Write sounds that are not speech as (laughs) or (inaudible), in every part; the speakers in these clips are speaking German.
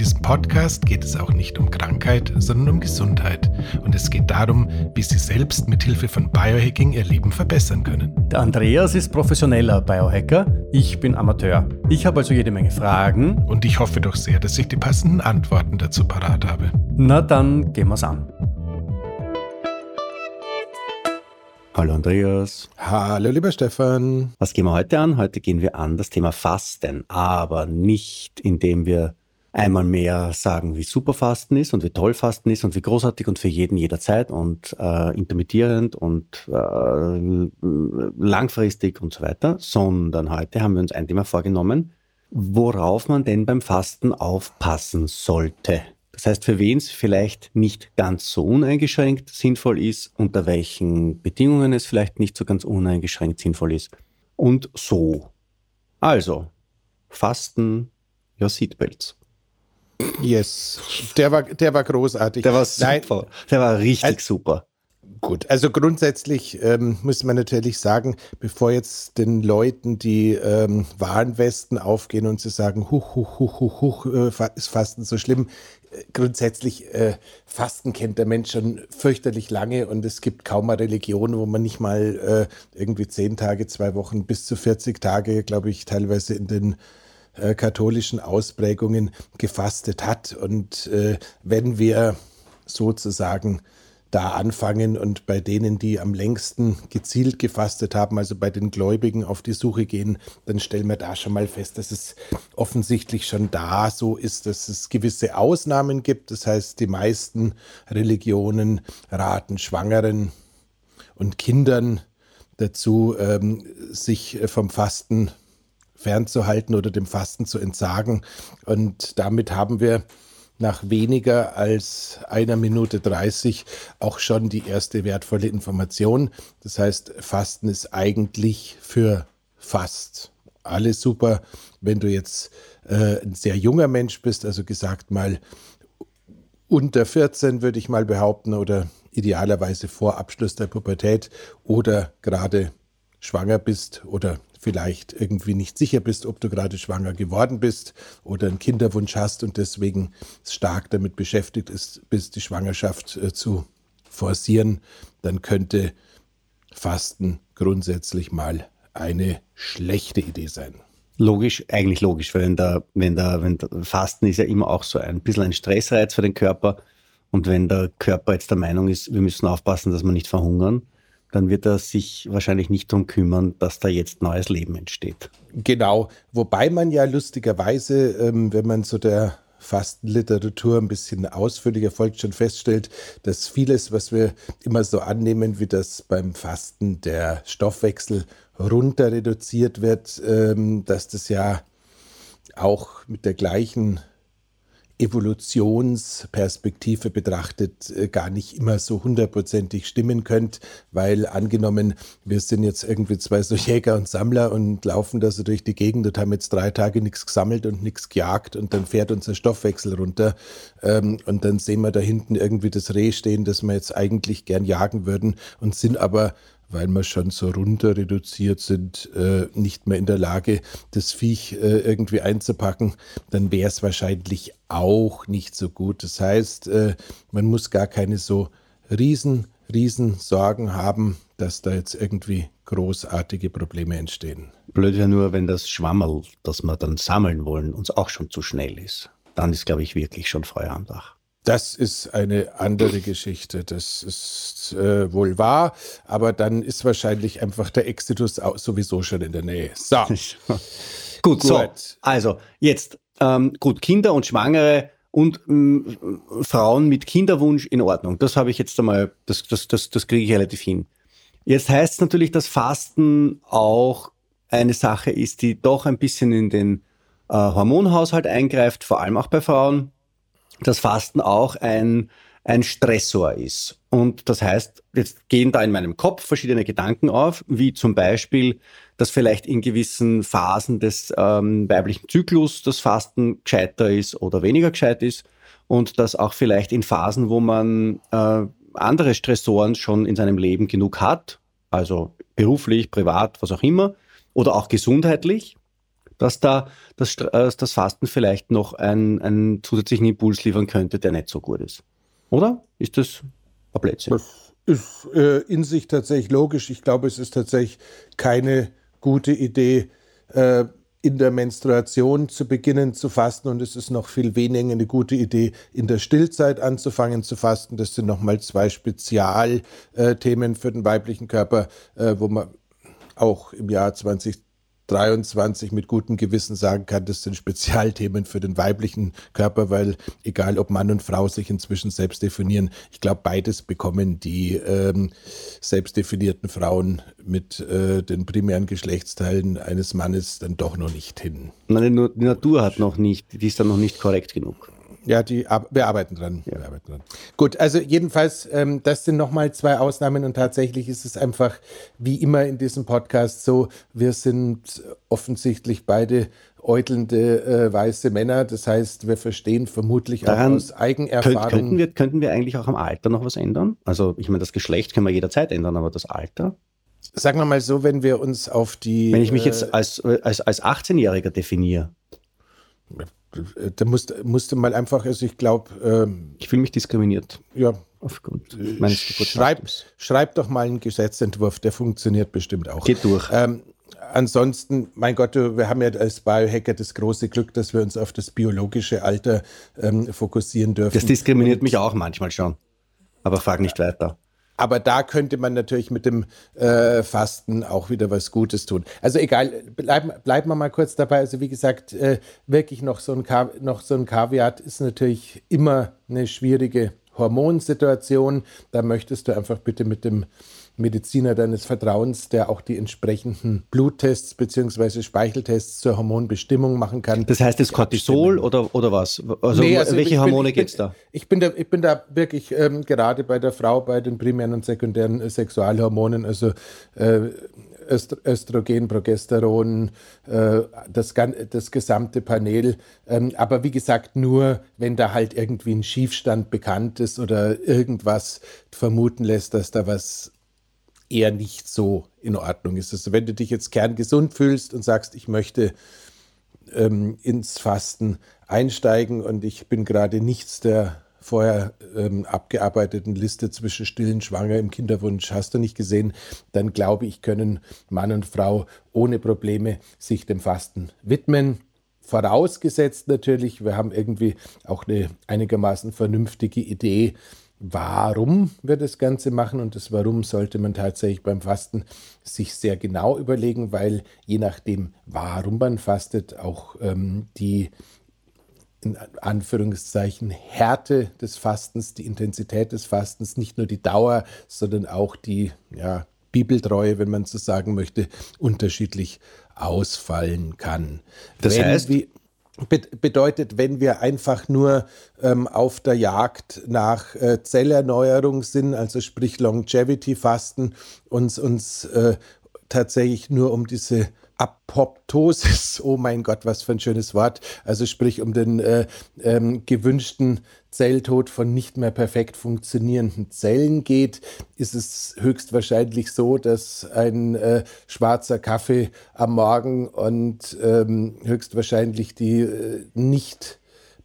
In diesem Podcast geht es auch nicht um Krankheit, sondern um Gesundheit. Und es geht darum, wie Sie selbst mit Hilfe von Biohacking Ihr Leben verbessern können. Der Andreas ist professioneller Biohacker. Ich bin Amateur. Ich habe also jede Menge Fragen. Und ich hoffe doch sehr, dass ich die passenden Antworten dazu parat habe. Na dann gehen wir's an. Hallo Andreas. Hallo lieber Stefan. Was gehen wir heute an? Heute gehen wir an das Thema Fasten, aber nicht indem wir einmal mehr sagen, wie super Fasten ist und wie toll Fasten ist und wie großartig und für jeden jederzeit und äh, intermittierend und äh, langfristig und so weiter, sondern heute haben wir uns ein Thema vorgenommen, worauf man denn beim Fasten aufpassen sollte. Das heißt, für wen es vielleicht nicht ganz so uneingeschränkt sinnvoll ist, unter welchen Bedingungen es vielleicht nicht so ganz uneingeschränkt sinnvoll ist und so. Also, Fasten, ja, Seatbelts. Yes, der war, der war großartig. Der war super. Nein. Der war richtig also, super. Gut, also grundsätzlich ähm, muss man natürlich sagen, bevor jetzt den Leuten die ähm, Warnwesten aufgehen und sie sagen, huch, huch, huch, huch, huch, äh, ist Fasten so schlimm. Äh, grundsätzlich, äh, Fasten kennt der Mensch schon fürchterlich lange und es gibt kaum eine Religion, wo man nicht mal äh, irgendwie zehn Tage, zwei Wochen bis zu 40 Tage, glaube ich, teilweise in den äh, katholischen Ausprägungen gefastet hat. Und äh, wenn wir sozusagen da anfangen und bei denen, die am längsten gezielt gefastet haben, also bei den Gläubigen auf die Suche gehen, dann stellen wir da schon mal fest, dass es offensichtlich schon da so ist, dass es gewisse Ausnahmen gibt. Das heißt, die meisten Religionen raten Schwangeren und Kindern dazu, ähm, sich vom Fasten fernzuhalten oder dem Fasten zu entsagen. Und damit haben wir nach weniger als einer Minute 30 auch schon die erste wertvolle Information. Das heißt, Fasten ist eigentlich für fast alle super. Wenn du jetzt äh, ein sehr junger Mensch bist, also gesagt mal unter 14 würde ich mal behaupten oder idealerweise vor Abschluss der Pubertät oder gerade schwanger bist oder vielleicht irgendwie nicht sicher bist, ob du gerade schwanger geworden bist oder einen Kinderwunsch hast und deswegen stark damit beschäftigt ist, bis die Schwangerschaft äh, zu forcieren, dann könnte Fasten grundsätzlich mal eine schlechte Idee sein. Logisch, eigentlich logisch, weil wenn der, wenn der, wenn der Fasten ist ja immer auch so ein bisschen ein Stressreiz für den Körper. Und wenn der Körper jetzt der Meinung ist, wir müssen aufpassen, dass wir nicht verhungern, dann wird er sich wahrscheinlich nicht darum kümmern, dass da jetzt neues Leben entsteht. Genau, wobei man ja lustigerweise, ähm, wenn man so der Fastenliteratur ein bisschen ausführlicher folgt, schon feststellt, dass vieles, was wir immer so annehmen, wie das beim Fasten der Stoffwechsel runter reduziert wird, ähm, dass das ja auch mit der gleichen Evolutionsperspektive betrachtet äh, gar nicht immer so hundertprozentig stimmen könnt, weil angenommen, wir sind jetzt irgendwie zwei so (laughs) Jäger und Sammler und laufen da so durch die Gegend und haben jetzt drei Tage nichts gesammelt und nichts gejagt und dann fährt unser Stoffwechsel runter ähm, und dann sehen wir da hinten irgendwie das Reh stehen, das wir jetzt eigentlich gern jagen würden und sind aber weil wir schon so runter reduziert sind, äh, nicht mehr in der Lage, das Viech äh, irgendwie einzupacken, dann wäre es wahrscheinlich auch nicht so gut. Das heißt, äh, man muss gar keine so riesen, riesen Sorgen haben, dass da jetzt irgendwie großartige Probleme entstehen. Blöd wäre nur, wenn das Schwammerl, das wir dann sammeln wollen, uns auch schon zu schnell ist. Dann ist, glaube ich, wirklich schon Feuer am Dach. Das ist eine andere Geschichte. Das ist äh, wohl wahr, aber dann ist wahrscheinlich einfach der Exitus sowieso schon in der Nähe. So. gut, (laughs) gut, so. Also, jetzt, ähm, gut, Kinder und Schwangere und ähm, Frauen mit Kinderwunsch in Ordnung. Das habe ich jetzt einmal, das, das, das, das kriege ich relativ hin. Jetzt heißt es natürlich, dass Fasten auch eine Sache ist, die doch ein bisschen in den äh, Hormonhaushalt eingreift, vor allem auch bei Frauen. Dass Fasten auch ein, ein Stressor ist. Und das heißt, jetzt gehen da in meinem Kopf verschiedene Gedanken auf, wie zum Beispiel, dass vielleicht in gewissen Phasen des ähm, weiblichen Zyklus das Fasten gescheiter ist oder weniger gescheit ist und dass auch vielleicht in Phasen, wo man äh, andere Stressoren schon in seinem Leben genug hat, also beruflich, privat, was auch immer, oder auch gesundheitlich, dass da das, äh, das Fasten vielleicht noch einen, einen zusätzlichen Impuls liefern könnte, der nicht so gut ist. Oder? Ist das ein Blödsinn? Das ist äh, in sich tatsächlich logisch. Ich glaube, es ist tatsächlich keine gute Idee, äh, in der Menstruation zu beginnen zu fasten und es ist noch viel weniger eine gute Idee, in der Stillzeit anzufangen zu fasten. Das sind nochmal zwei Spezialthemen für den weiblichen Körper, äh, wo man auch im Jahr 2020 23 mit gutem Gewissen sagen kann, das sind Spezialthemen für den weiblichen Körper, weil egal ob Mann und Frau sich inzwischen selbst definieren, ich glaube, beides bekommen die ähm, selbst definierten Frauen mit äh, den primären Geschlechtsteilen eines Mannes dann doch noch nicht hin. Nein, die Natur hat noch nicht, die ist dann noch nicht korrekt genug. Ja, die, wir arbeiten dran. Ja. Wir arbeiten dran. Gut, also jedenfalls, ähm, das sind nochmal zwei Ausnahmen und tatsächlich ist es einfach wie immer in diesem Podcast so, wir sind offensichtlich beide äutelnde äh, weiße Männer. Das heißt, wir verstehen vermutlich Daran auch aus Eigenerfahrung. Könnten wir, könnten wir eigentlich auch am Alter noch was ändern? Also ich meine, das Geschlecht können wir jederzeit ändern, aber das Alter? Sagen wir mal so, wenn wir uns auf die... Wenn ich mich jetzt äh, als, als, als 18-Jähriger definiere, da musste, musste mal einfach, also ich glaube. Ähm, ich fühle mich diskriminiert. Ja. Aufgrund meines schreib, schreib doch mal einen Gesetzentwurf, der funktioniert bestimmt auch. Geht durch. Ähm, ansonsten, mein Gott, wir haben ja als Biohacker das große Glück, dass wir uns auf das biologische Alter ähm, fokussieren dürfen. Das diskriminiert Und, mich auch manchmal schon. Aber frag nicht weiter. Aber da könnte man natürlich mit dem äh, Fasten auch wieder was Gutes tun. Also egal, bleiben, bleiben wir mal kurz dabei. Also wie gesagt, äh, wirklich noch so, ein noch so ein Kaviat ist natürlich immer eine schwierige Hormonsituation. Da möchtest du einfach bitte mit dem Mediziner deines Vertrauens, der auch die entsprechenden Bluttests bzw. Speicheltests zur Hormonbestimmung machen kann. Das heißt das Cortisol oder, oder was? Also, nee, also welche Hormone geht es da? Ich bin da, ich bin da wirklich ähm, gerade bei der Frau bei den primären und sekundären äh, Sexualhormonen, also äh, Östrogen, Progesteron, äh, das, das gesamte Panel. Ähm, aber wie gesagt, nur wenn da halt irgendwie ein Schiefstand bekannt ist oder irgendwas vermuten lässt, dass da was eher nicht so in Ordnung ist. Also wenn du dich jetzt kerngesund fühlst und sagst, ich möchte ähm, ins Fasten einsteigen und ich bin gerade nichts der vorher ähm, abgearbeiteten Liste zwischen stillen Schwanger im Kinderwunsch hast du nicht gesehen, dann glaube ich, können Mann und Frau ohne Probleme sich dem Fasten widmen. Vorausgesetzt natürlich, wir haben irgendwie auch eine einigermaßen vernünftige Idee, warum wir das Ganze machen und das Warum sollte man tatsächlich beim Fasten sich sehr genau überlegen, weil je nachdem, warum man fastet, auch ähm, die in Anführungszeichen Härte des Fastens, die Intensität des Fastens, nicht nur die Dauer, sondern auch die ja, Bibeltreue, wenn man so sagen möchte, unterschiedlich ausfallen kann. Das wenn heißt, wir, bedeutet, wenn wir einfach nur ähm, auf der Jagd nach äh, Zellerneuerung sind, also sprich Longevity-Fasten, uns, uns äh, tatsächlich nur um diese Apoptosis, (laughs) oh mein Gott, was für ein schönes Wort, also sprich um den äh, ähm, gewünschten Zelltod von nicht mehr perfekt funktionierenden Zellen geht, ist es höchstwahrscheinlich so, dass ein äh, schwarzer Kaffee am Morgen und ähm, höchstwahrscheinlich die äh, nicht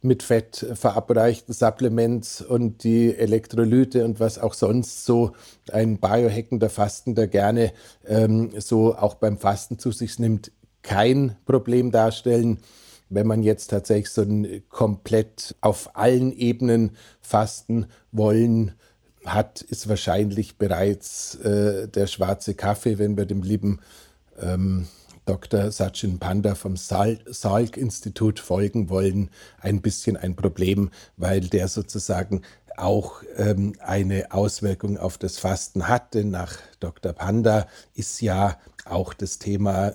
mit Fett verabreichten Supplements und die Elektrolyte und was auch sonst so ein biohackender Fastender gerne ähm, so auch beim Fasten zu sich nimmt, kein Problem darstellen. Wenn man jetzt tatsächlich so ein komplett auf allen Ebenen fasten wollen hat, ist wahrscheinlich bereits äh, der schwarze Kaffee, wenn wir dem lieben ähm, Dr. Sachin Panda vom Salk-Institut folgen wollen, ein bisschen ein Problem, weil der sozusagen auch ähm, eine Auswirkung auf das Fasten hat. Denn nach Dr. Panda ist ja auch das Thema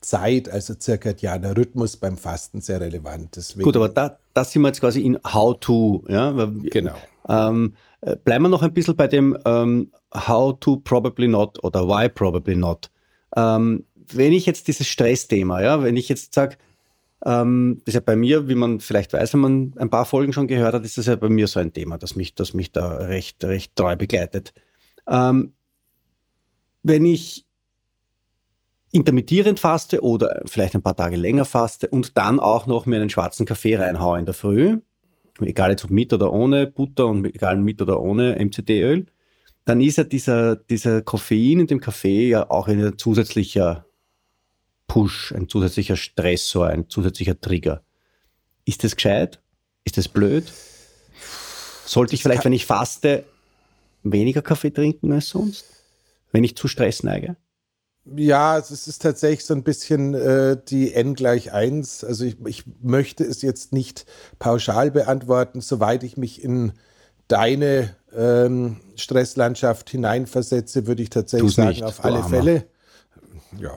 Zeit, also zirkadianer Rhythmus beim Fasten sehr relevant. Deswegen Gut, aber da, das sind wir jetzt quasi in How to. Ja? Genau. Ähm, äh, bleiben wir noch ein bisschen bei dem ähm, How to probably not oder Why probably not. Ähm, wenn ich jetzt dieses Stressthema, ja, wenn ich jetzt sage, ähm, das ist ja bei mir, wie man vielleicht weiß, wenn man ein paar Folgen schon gehört hat, ist das ja bei mir so ein Thema, das mich, das mich da recht, recht treu begleitet. Ähm, wenn ich intermittierend faste oder vielleicht ein paar Tage länger faste und dann auch noch mir einen schwarzen Kaffee reinhaue in der Früh, egal jetzt ob mit oder ohne Butter und egal mit oder ohne MCT-Öl, dann ist ja dieser, dieser Koffein in dem Kaffee ja auch ein zusätzlicher Push, ein zusätzlicher Stressor, ein zusätzlicher Trigger. Ist das gescheit? Ist das blöd? Sollte ich vielleicht, wenn ich faste, weniger Kaffee trinken als sonst? Wenn ich zu Stress neige? Ja, es ist tatsächlich so ein bisschen äh, die n gleich 1. Also ich, ich möchte es jetzt nicht pauschal beantworten, soweit ich mich in deine ähm, Stresslandschaft hineinversetze, würde ich tatsächlich sagen, nicht, auf alle Armer. Fälle. Ja.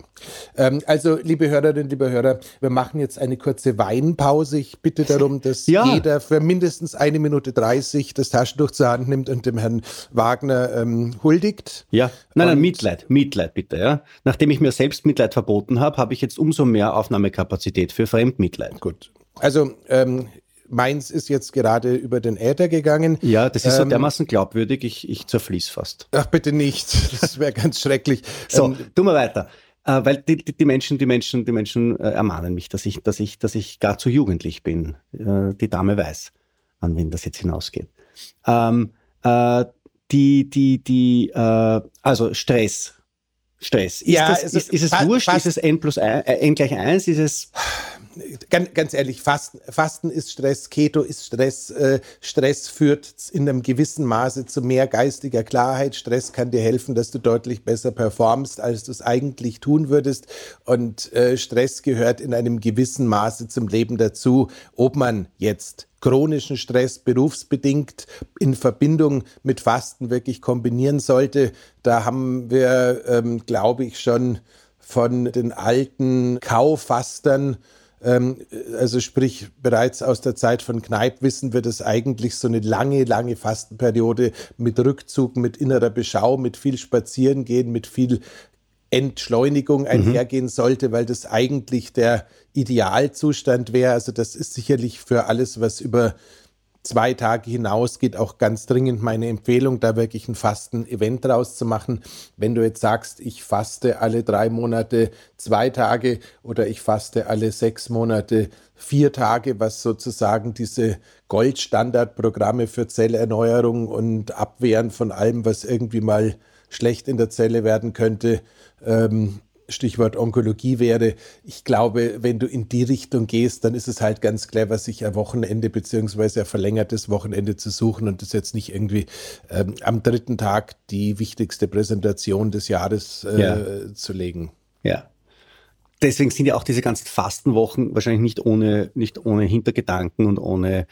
Ähm, also, liebe Hörerinnen, liebe Hörer, wir machen jetzt eine kurze Weinpause. Ich bitte darum, dass ja. jeder für mindestens eine Minute 30 das Taschentuch zur Hand nimmt und dem Herrn Wagner ähm, huldigt. Ja, nein, nein, Mitleid, Mitleid bitte. Ja. Nachdem ich mir selbst Mitleid verboten habe, habe ich jetzt umso mehr Aufnahmekapazität für Fremdmitleid. Gut. Also, ähm, Meins ist jetzt gerade über den Äther gegangen. Ja, das ist ähm, so dermaßen glaubwürdig, ich, ich zerfließ fast. Ach, bitte nicht. (laughs) Das wäre ganz schrecklich. So, ähm, tun wir weiter. Äh, weil die, die, Menschen, die Menschen, die Menschen äh, ermahnen mich, dass ich, dass ich, dass ich gar zu jugendlich bin. Äh, die Dame weiß, an wen das jetzt hinausgeht. Ähm, äh, die, die, die, äh, also Stress. Stress. Ist, ja, das, ist, ist, ist, es wurscht? Ist es n plus 1, äh, n gleich 1? Ist es (sighs) ganz, ganz ehrlich, Fasten, Fasten ist Stress, Keto ist Stress. Äh, Stress führt in einem gewissen Maße zu mehr geistiger Klarheit. Stress kann dir helfen, dass du deutlich besser performst, als du es eigentlich tun würdest. Und äh, Stress gehört in einem gewissen Maße zum Leben dazu. Ob man jetzt chronischen Stress berufsbedingt in Verbindung mit Fasten wirklich kombinieren sollte, da haben wir, ähm, glaube ich, schon von den alten Kaufastern also sprich, bereits aus der Zeit von Kneipp wissen wir, dass eigentlich so eine lange, lange Fastenperiode mit Rückzug, mit innerer Beschau, mit viel Spazierengehen, mit viel Entschleunigung mhm. einhergehen sollte, weil das eigentlich der Idealzustand wäre. Also das ist sicherlich für alles, was über zwei Tage hinaus geht auch ganz dringend meine Empfehlung, da wirklich ein Fasten-Event draus zu machen. Wenn du jetzt sagst, ich faste alle drei Monate zwei Tage oder ich faste alle sechs Monate vier Tage, was sozusagen diese Goldstandardprogramme für Zellerneuerung und Abwehren von allem, was irgendwie mal schlecht in der Zelle werden könnte, ähm, Stichwort Onkologie wäre, ich glaube, wenn du in die Richtung gehst, dann ist es halt ganz clever, sich ein Wochenende beziehungsweise ein verlängertes Wochenende zu suchen und das jetzt nicht irgendwie ähm, am dritten Tag die wichtigste Präsentation des Jahres äh, ja. zu legen. Ja. Deswegen sind ja auch diese ganzen Fastenwochen wahrscheinlich nicht ohne, nicht ohne Hintergedanken und ohne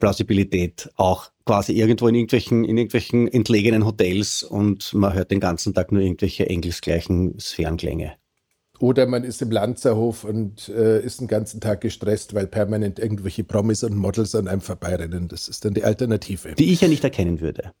Plausibilität auch quasi irgendwo in irgendwelchen, in irgendwelchen entlegenen Hotels und man hört den ganzen Tag nur irgendwelche engelsgleichen Sphärenklänge. Oder man ist im Lanzerhof und äh, ist den ganzen Tag gestresst, weil permanent irgendwelche Promis und Models an einem vorbeirennen. Das ist dann die Alternative. Die ich ja nicht erkennen würde.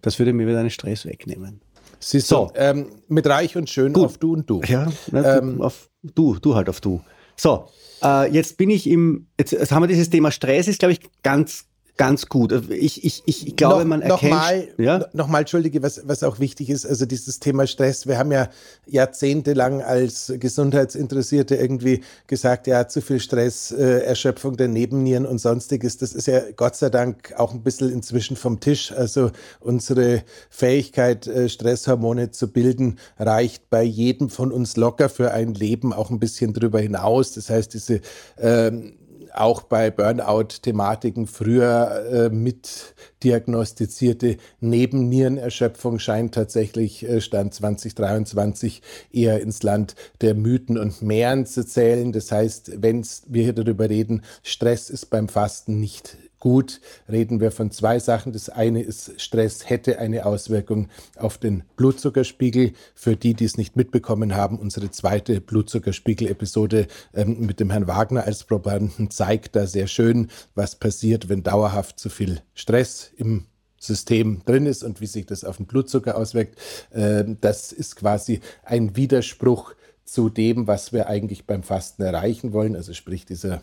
Das würde mir wieder einen Stress wegnehmen. Siehst so. du, ähm, mit reich und schön Gut. auf du und du. Ja, na, ähm, auf du, du halt auf du. So, äh, jetzt bin ich im, jetzt, jetzt haben wir dieses Thema Stress, ist glaube ich ganz ganz gut. Ich, ich, ich glaube, noch, man erkennt... Nochmal, ja? nochmal, Entschuldige, was, was auch wichtig ist, also dieses Thema Stress, wir haben ja jahrzehntelang als Gesundheitsinteressierte irgendwie gesagt, ja, zu viel Stress, äh, Erschöpfung der Nebennieren und sonstiges, das ist ja Gott sei Dank auch ein bisschen inzwischen vom Tisch. Also unsere Fähigkeit, äh, Stresshormone zu bilden, reicht bei jedem von uns locker für ein Leben auch ein bisschen drüber hinaus. Das heißt, diese ähm, auch bei Burnout-Thematiken früher äh, mit diagnostizierte Nebennierenerschöpfung scheint tatsächlich äh, Stand 2023 eher ins Land der Mythen und Mehren zu zählen. Das heißt, wenn wir hier darüber reden, Stress ist beim Fasten nicht gut, reden wir von zwei Sachen. Das eine ist, Stress hätte eine Auswirkung auf den Blutzuckerspiegel. Für die, die es nicht mitbekommen haben, unsere zweite Blutzuckerspiegel-Episode ähm, mit dem Herrn Wagner als Probanden zeigt da sehr schön, was passiert, wenn dauerhaft zu viel Stress im System drin ist und wie sich das auf den Blutzucker auswirkt. Ähm, das ist quasi ein Widerspruch zu dem, was wir eigentlich beim Fasten erreichen wollen, also sprich dieser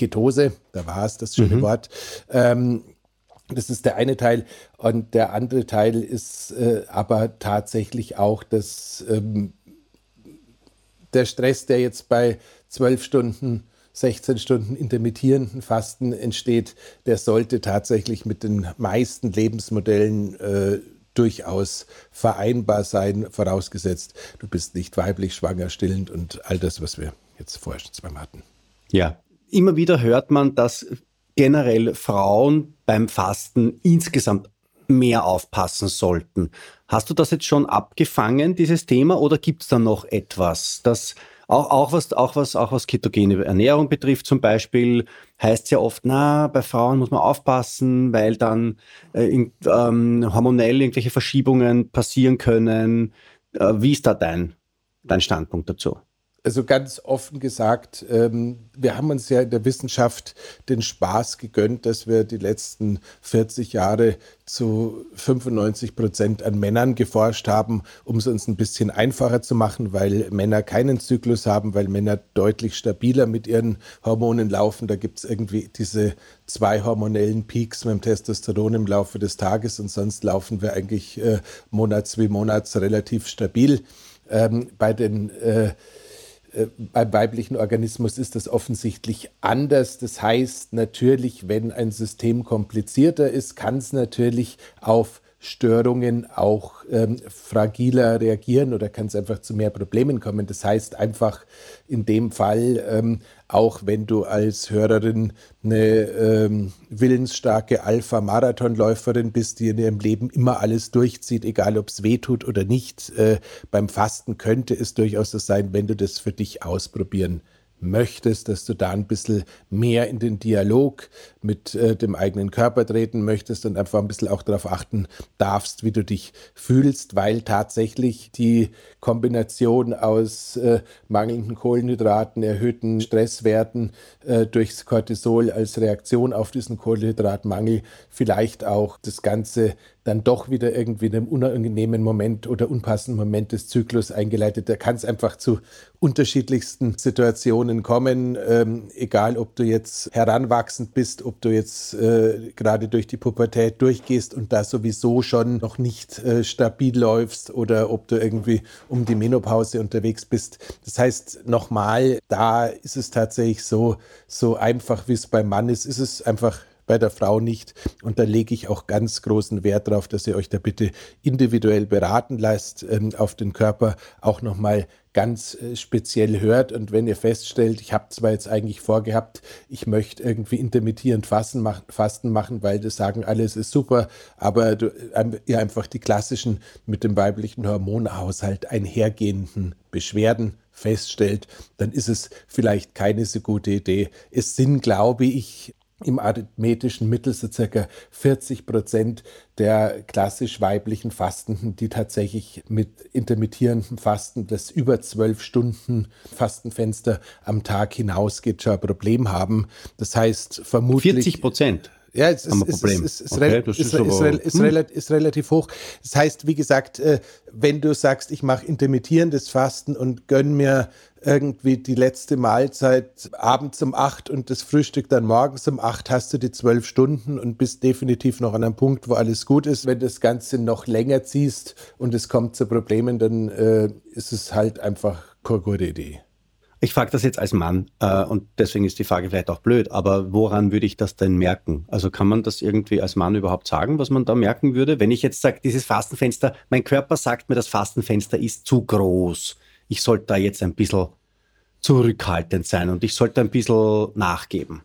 Ketose, da war es das schöne mhm. Wort. Ähm, das ist der eine Teil. Und der andere Teil ist äh, aber tatsächlich auch, dass ähm, der Stress, der jetzt bei zwölf Stunden 16 Stunden intermittierenden Fasten entsteht, der sollte tatsächlich mit den meisten Lebensmodellen äh, durchaus vereinbar sein, vorausgesetzt, du bist nicht weiblich, schwanger, stillend und all das, was wir jetzt vorher schon zweimal hatten. Ja, immer wieder hört man, dass generell Frauen beim Fasten insgesamt mehr aufpassen sollten. Hast du das jetzt schon abgefangen, dieses Thema, oder gibt es da noch etwas, das auch, auch, was, auch, was, auch was ketogene Ernährung betrifft zum Beispiel, heißt es ja oft, na, bei Frauen muss man aufpassen, weil dann äh, in, ähm, hormonell irgendwelche Verschiebungen passieren können. Äh, wie ist da dein, dein Standpunkt dazu? Also ganz offen gesagt, ähm, wir haben uns ja in der Wissenschaft den Spaß gegönnt, dass wir die letzten 40 Jahre zu 95 Prozent an Männern geforscht haben, um es uns ein bisschen einfacher zu machen, weil Männer keinen Zyklus haben, weil Männer deutlich stabiler mit ihren Hormonen laufen. Da gibt es irgendwie diese zwei hormonellen Peaks mit dem Testosteron im Laufe des Tages und sonst laufen wir eigentlich äh, monats wie monats relativ stabil. Ähm, bei den äh, beim weiblichen Organismus ist das offensichtlich anders. Das heißt natürlich, wenn ein System komplizierter ist, kann es natürlich auf Störungen auch ähm, fragiler reagieren oder kann es einfach zu mehr Problemen kommen. Das heißt einfach in dem Fall, ähm, auch wenn du als Hörerin eine ähm, willensstarke Alpha-Marathonläuferin bist, die in ihrem Leben immer alles durchzieht, egal ob es weh tut oder nicht, äh, beim Fasten könnte es durchaus so sein, wenn du das für dich ausprobieren möchtest, dass du da ein bisschen mehr in den Dialog mit äh, dem eigenen Körper treten möchtest und einfach ein bisschen auch darauf achten darfst, wie du dich fühlst, weil tatsächlich die Kombination aus äh, mangelnden Kohlenhydraten, erhöhten Stresswerten äh, durchs Cortisol als Reaktion auf diesen Kohlenhydratmangel vielleicht auch das Ganze dann doch wieder irgendwie in einem unangenehmen Moment oder unpassenden Moment des Zyklus eingeleitet. Da kann es einfach zu unterschiedlichsten Situationen kommen, ähm, egal ob du jetzt heranwachsend bist, ob du jetzt äh, gerade durch die Pubertät durchgehst und da sowieso schon noch nicht äh, stabil läufst oder ob du irgendwie um die Menopause unterwegs bist. Das heißt, nochmal, da ist es tatsächlich so, so einfach wie es beim Mann ist, ist es einfach bei der Frau nicht. Und da lege ich auch ganz großen Wert darauf, dass ihr euch da bitte individuell beraten lasst, ähm, auf den Körper auch nochmal ganz äh, speziell hört. Und wenn ihr feststellt, ich habe zwar jetzt eigentlich vorgehabt, ich möchte irgendwie intermittierend Fasten, mach, Fasten machen, weil das sagen, alles ist super, aber du, äh, ihr einfach die klassischen mit dem weiblichen Hormonhaushalt einhergehenden Beschwerden feststellt, dann ist es vielleicht keine so gute Idee. Es sind, glaube ich, im arithmetischen Mittel so circa 40 Prozent der klassisch weiblichen Fastenden, die tatsächlich mit intermittierendem Fasten, das über zwölf Stunden Fastenfenster am Tag hinausgeht, schon ein Problem haben. Das heißt vermutlich 40 Prozent. Ja, es ist, relativ hoch. Das heißt, wie gesagt, äh, wenn du sagst, ich mache intermittierendes Fasten und gönn mir irgendwie die letzte Mahlzeit abends um acht und das Frühstück dann morgens um acht, hast du die zwölf Stunden und bist definitiv noch an einem Punkt, wo alles gut ist. Wenn du das Ganze noch länger ziehst und es kommt zu Problemen, dann äh, ist es halt einfach keine gute Idee. Ich frage das jetzt als Mann äh, und deswegen ist die Frage vielleicht auch blöd, aber woran würde ich das denn merken? Also kann man das irgendwie als Mann überhaupt sagen, was man da merken würde? Wenn ich jetzt sage, dieses Fastenfenster, mein Körper sagt mir, das Fastenfenster ist zu groß ich sollte da jetzt ein bisschen zurückhaltend sein und ich sollte ein bisschen nachgeben.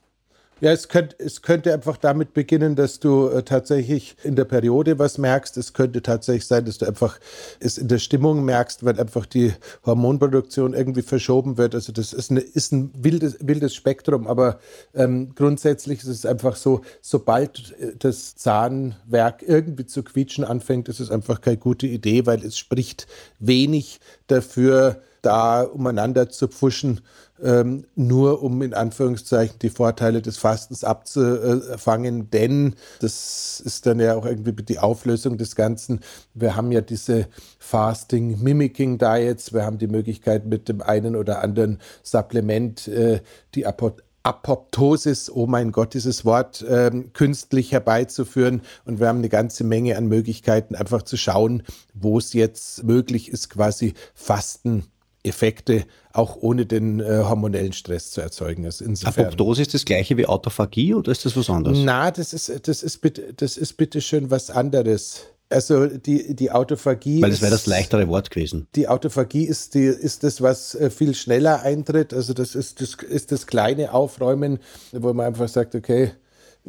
Ja, es könnte, es könnte einfach damit beginnen, dass du äh, tatsächlich in der Periode was merkst. Es könnte tatsächlich sein, dass du einfach es in der Stimmung merkst, weil einfach die Hormonproduktion irgendwie verschoben wird. Also das ist, eine, ist ein wildes, wildes Spektrum, aber ähm, grundsätzlich ist es einfach so, sobald äh, das Zahnwerk irgendwie zu quietschen anfängt, ist es einfach keine gute Idee, weil es spricht wenig dafür, da umeinander zu pfuschen, ähm, nur um in Anführungszeichen die Vorteile des Fastens abzufangen, denn das ist dann ja auch irgendwie die Auflösung des Ganzen. Wir haben ja diese Fasting Mimicking Diets, wir haben die Möglichkeit mit dem einen oder anderen Supplement äh, die Apot Apoptosis, oh mein Gott, dieses Wort ähm, künstlich herbeizuführen. Und wir haben eine ganze Menge an Möglichkeiten, einfach zu schauen, wo es jetzt möglich ist, quasi Fasten Effekte auch ohne den äh, hormonellen Stress zu erzeugen. Also insofern, Apoptose ist das gleiche wie Autophagie oder ist das was anderes? Na, das ist, das ist, bitte, das ist bitte schön was anderes. Also die, die Autophagie. Weil das wäre das leichtere Wort gewesen. Die Autophagie ist, die, ist das, was äh, viel schneller eintritt. Also das ist, das ist das kleine Aufräumen, wo man einfach sagt, okay,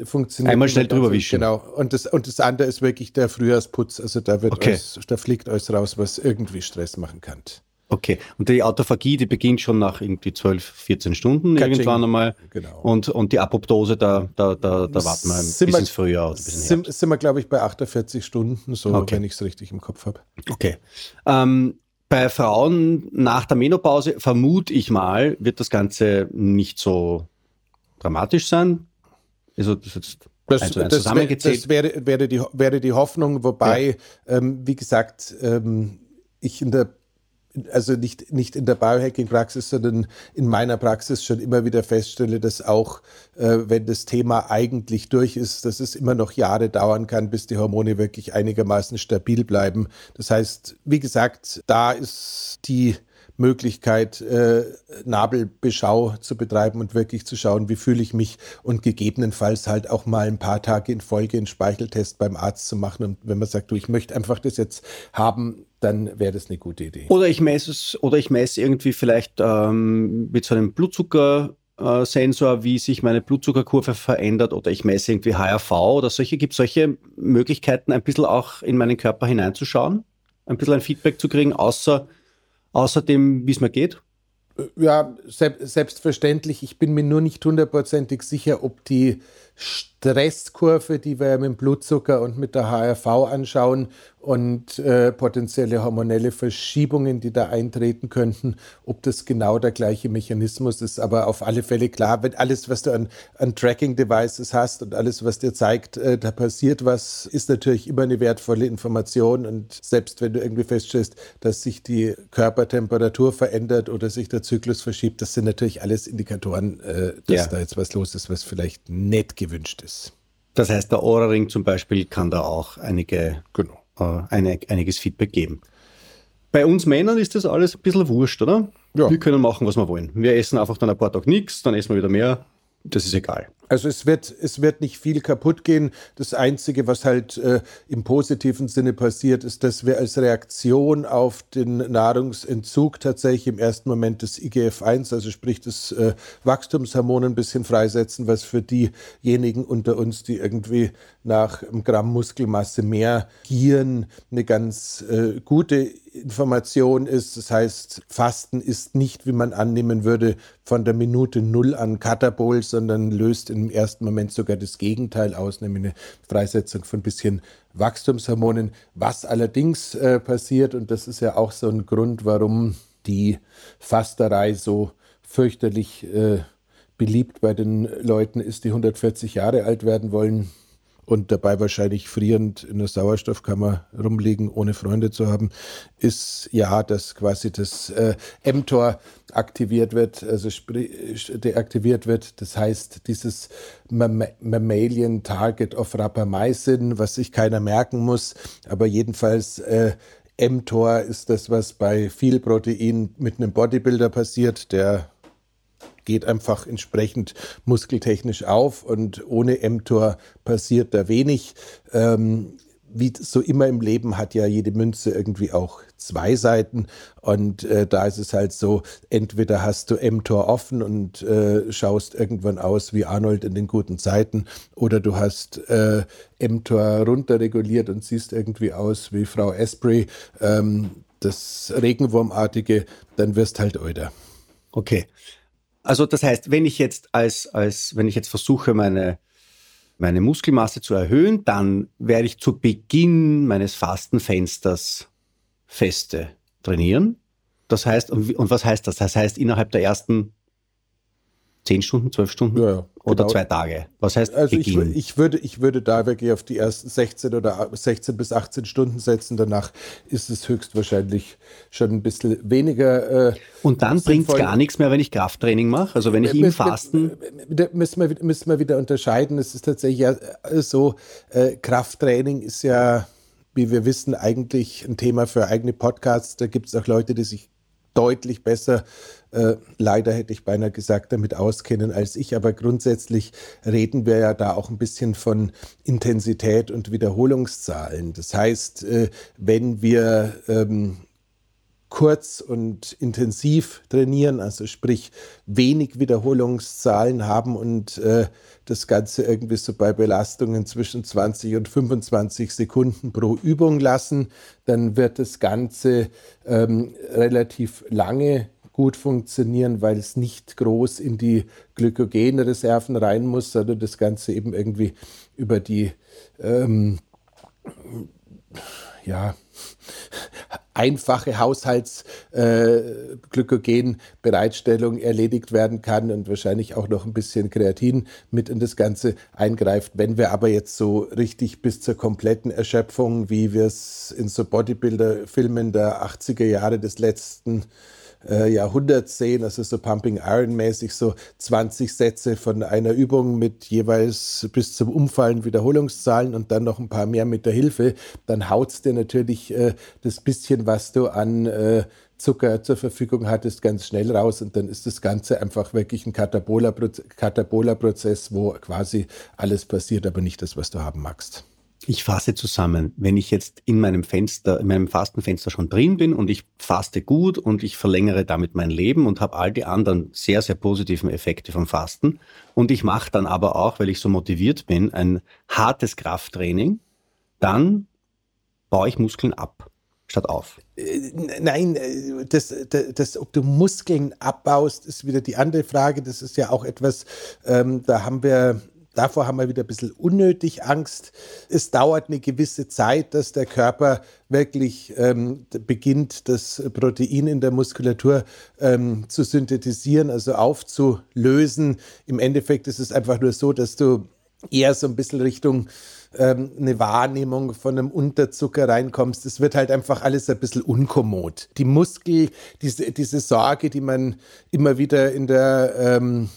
funktioniert. Einmal schnell drüber wischen. Genau. Und das, und das andere ist wirklich der Frühjahrsputz. Also da wird okay. alles, da fliegt alles raus, was irgendwie Stress machen kann. Okay, und die Autophagie, die beginnt schon nach irgendwie 12, 14 Stunden Katsching. irgendwann einmal. Genau. Und, und die Apoptose, da, da, da, da warten wir ein sind bisschen wir, früher oder ein bisschen sind, sind wir, glaube ich, bei 48 Stunden, so okay. wenn ich es richtig im Kopf habe. Okay. Ähm, bei Frauen nach der Menopause, vermute ich mal, wird das Ganze nicht so dramatisch sein. Also das jetzt das, das, das wäre, wäre, die, wäre die Hoffnung, wobei, ja. ähm, wie gesagt, ähm, ich in der also nicht, nicht in der Biohacking-Praxis, sondern in meiner Praxis schon immer wieder feststelle, dass auch, äh, wenn das Thema eigentlich durch ist, dass es immer noch Jahre dauern kann, bis die Hormone wirklich einigermaßen stabil bleiben. Das heißt, wie gesagt, da ist die Möglichkeit, äh, Nabelbeschau zu betreiben und wirklich zu schauen, wie fühle ich mich und gegebenenfalls halt auch mal ein paar Tage in Folge einen Speicheltest beim Arzt zu machen. Und wenn man sagt, du, ich möchte einfach das jetzt haben, dann wäre das eine gute Idee. Oder ich messe es, oder ich messe irgendwie vielleicht ähm, mit so einem Blutzucker Sensor, wie sich meine Blutzuckerkurve verändert oder ich messe irgendwie HRV oder solche. Gibt es solche Möglichkeiten, ein bisschen auch in meinen Körper hineinzuschauen? Ein bisschen ein Feedback zu kriegen, außer Außerdem, wie es mir geht? Ja, selbstverständlich. Ich bin mir nur nicht hundertprozentig sicher, ob die Stresskurve, die wir mit dem Blutzucker und mit der HRV anschauen und äh, potenzielle hormonelle Verschiebungen, die da eintreten könnten, ob das genau der gleiche Mechanismus ist. Aber auf alle Fälle klar, wenn alles, was du an, an Tracking-Devices hast und alles, was dir zeigt, äh, da passiert was, ist natürlich immer eine wertvolle Information. Und selbst wenn du irgendwie feststellst, dass sich die Körpertemperatur verändert oder sich der Zyklus verschiebt, das sind natürlich alles Indikatoren, äh, dass ja. da jetzt was los ist, was vielleicht nicht gewünscht ist. Das heißt, der Ohrring zum Beispiel kann da auch einige, genau. äh, eine, einiges Feedback geben. Bei uns Männern ist das alles ein bisschen wurscht, oder? Ja. Wir können machen, was wir wollen. Wir essen einfach dann ein paar Tage nichts, dann essen wir wieder mehr. Das ist egal. Also es wird, es wird nicht viel kaputt gehen. Das Einzige, was halt äh, im positiven Sinne passiert, ist, dass wir als Reaktion auf den Nahrungsentzug tatsächlich im ersten Moment das IGF-1, also sprich das äh, Wachstumshormon ein bisschen freisetzen, was für diejenigen unter uns, die irgendwie nach einem Gramm Muskelmasse mehr gieren, eine ganz äh, gute Information ist. Das heißt, Fasten ist nicht, wie man annehmen würde, von der Minute Null an Katabol, sondern löst im ersten Moment sogar das Gegenteil aus, nämlich eine Freisetzung von ein bisschen Wachstumshormonen. Was allerdings äh, passiert, und das ist ja auch so ein Grund, warum die Fasterei so fürchterlich äh, beliebt bei den Leuten ist, die 140 Jahre alt werden wollen, und dabei wahrscheinlich frierend in der Sauerstoffkammer rumliegen, ohne Freunde zu haben, ist ja, dass quasi das äh, mTOR aktiviert wird, also deaktiviert wird. Das heißt, dieses Mammalian Target of Rapamycin, was sich keiner merken muss, aber jedenfalls äh, mTOR ist das, was bei viel Protein mit einem Bodybuilder passiert, der geht einfach entsprechend muskeltechnisch auf und ohne mTOR passiert da wenig. Ähm, wie so immer im Leben hat ja jede Münze irgendwie auch zwei Seiten. Und äh, da ist es halt so, entweder hast du mTOR offen und äh, schaust irgendwann aus wie Arnold in den guten Zeiten, oder du hast äh, mTOR runterreguliert und siehst irgendwie aus wie Frau Asprey, ähm, das Regenwurmartige, dann wirst halt öder. Okay. Also das heißt, wenn ich jetzt als, als wenn ich jetzt versuche, meine meine Muskelmasse zu erhöhen, dann werde ich zu Beginn meines Fastenfensters feste trainieren. Das heißt, und was heißt das? Das heißt, innerhalb der ersten zehn Stunden, zwölf Stunden ja, ja, oder genau. zwei Tage. Was heißt also ich, ich, würde, ich würde da wirklich auf die ersten 16 oder 16 bis 18 Stunden setzen. Danach ist es höchstwahrscheinlich schon ein bisschen weniger. Äh, Und dann bringt es gar nichts mehr, wenn ich Krafttraining mache. Also wenn ich im Fasten. Müssen wir, müssen wir wieder unterscheiden. Es ist tatsächlich ja äh, so, äh, Krafttraining ist ja wie wir wissen, eigentlich ein Thema für eigene Podcasts. Da gibt es auch Leute, die sich deutlich besser, äh, leider hätte ich beinahe gesagt, damit auskennen als ich. Aber grundsätzlich reden wir ja da auch ein bisschen von Intensität und Wiederholungszahlen. Das heißt, äh, wenn wir ähm, kurz und intensiv trainieren, also sprich wenig Wiederholungszahlen haben und äh, das Ganze irgendwie so bei Belastungen zwischen 20 und 25 Sekunden pro Übung lassen, dann wird das Ganze ähm, relativ lange gut funktionieren, weil es nicht groß in die Glykogenreserven rein muss, sondern das Ganze eben irgendwie über die ähm, ja, einfache Haushaltsglykogenbereitstellung äh, erledigt werden kann und wahrscheinlich auch noch ein bisschen Kreatin mit in das Ganze eingreift. Wenn wir aber jetzt so richtig bis zur kompletten Erschöpfung, wie wir es in so Bodybuilder-Filmen der 80er Jahre des letzten äh, Jahrhundert sehen, also so Pumping Iron mäßig, so 20 Sätze von einer Übung mit jeweils bis zum Umfallen Wiederholungszahlen und dann noch ein paar mehr mit der Hilfe, dann haut es dir natürlich äh, das bisschen, was du an äh, Zucker zur Verfügung hattest, ganz schnell raus und dann ist das Ganze einfach wirklich ein Katabola-Prozess, wo quasi alles passiert, aber nicht das, was du haben magst. Ich fasse zusammen, wenn ich jetzt in meinem Fenster, in meinem Fastenfenster schon drin bin und ich faste gut und ich verlängere damit mein Leben und habe all die anderen sehr, sehr positiven Effekte vom Fasten und ich mache dann aber auch, weil ich so motiviert bin, ein hartes Krafttraining, dann baue ich Muskeln ab statt auf. Äh, nein, äh, das, das, das, ob du Muskeln abbaust, ist wieder die andere Frage. Das ist ja auch etwas, ähm, da haben wir Davor haben wir wieder ein bisschen unnötig Angst. Es dauert eine gewisse Zeit, dass der Körper wirklich ähm, beginnt, das Protein in der Muskulatur ähm, zu synthetisieren, also aufzulösen. Im Endeffekt ist es einfach nur so, dass du eher so ein bisschen Richtung ähm, eine Wahrnehmung von einem Unterzucker reinkommst. Es wird halt einfach alles ein bisschen unkommod. Die Muskel, diese, diese Sorge, die man immer wieder in der ähm,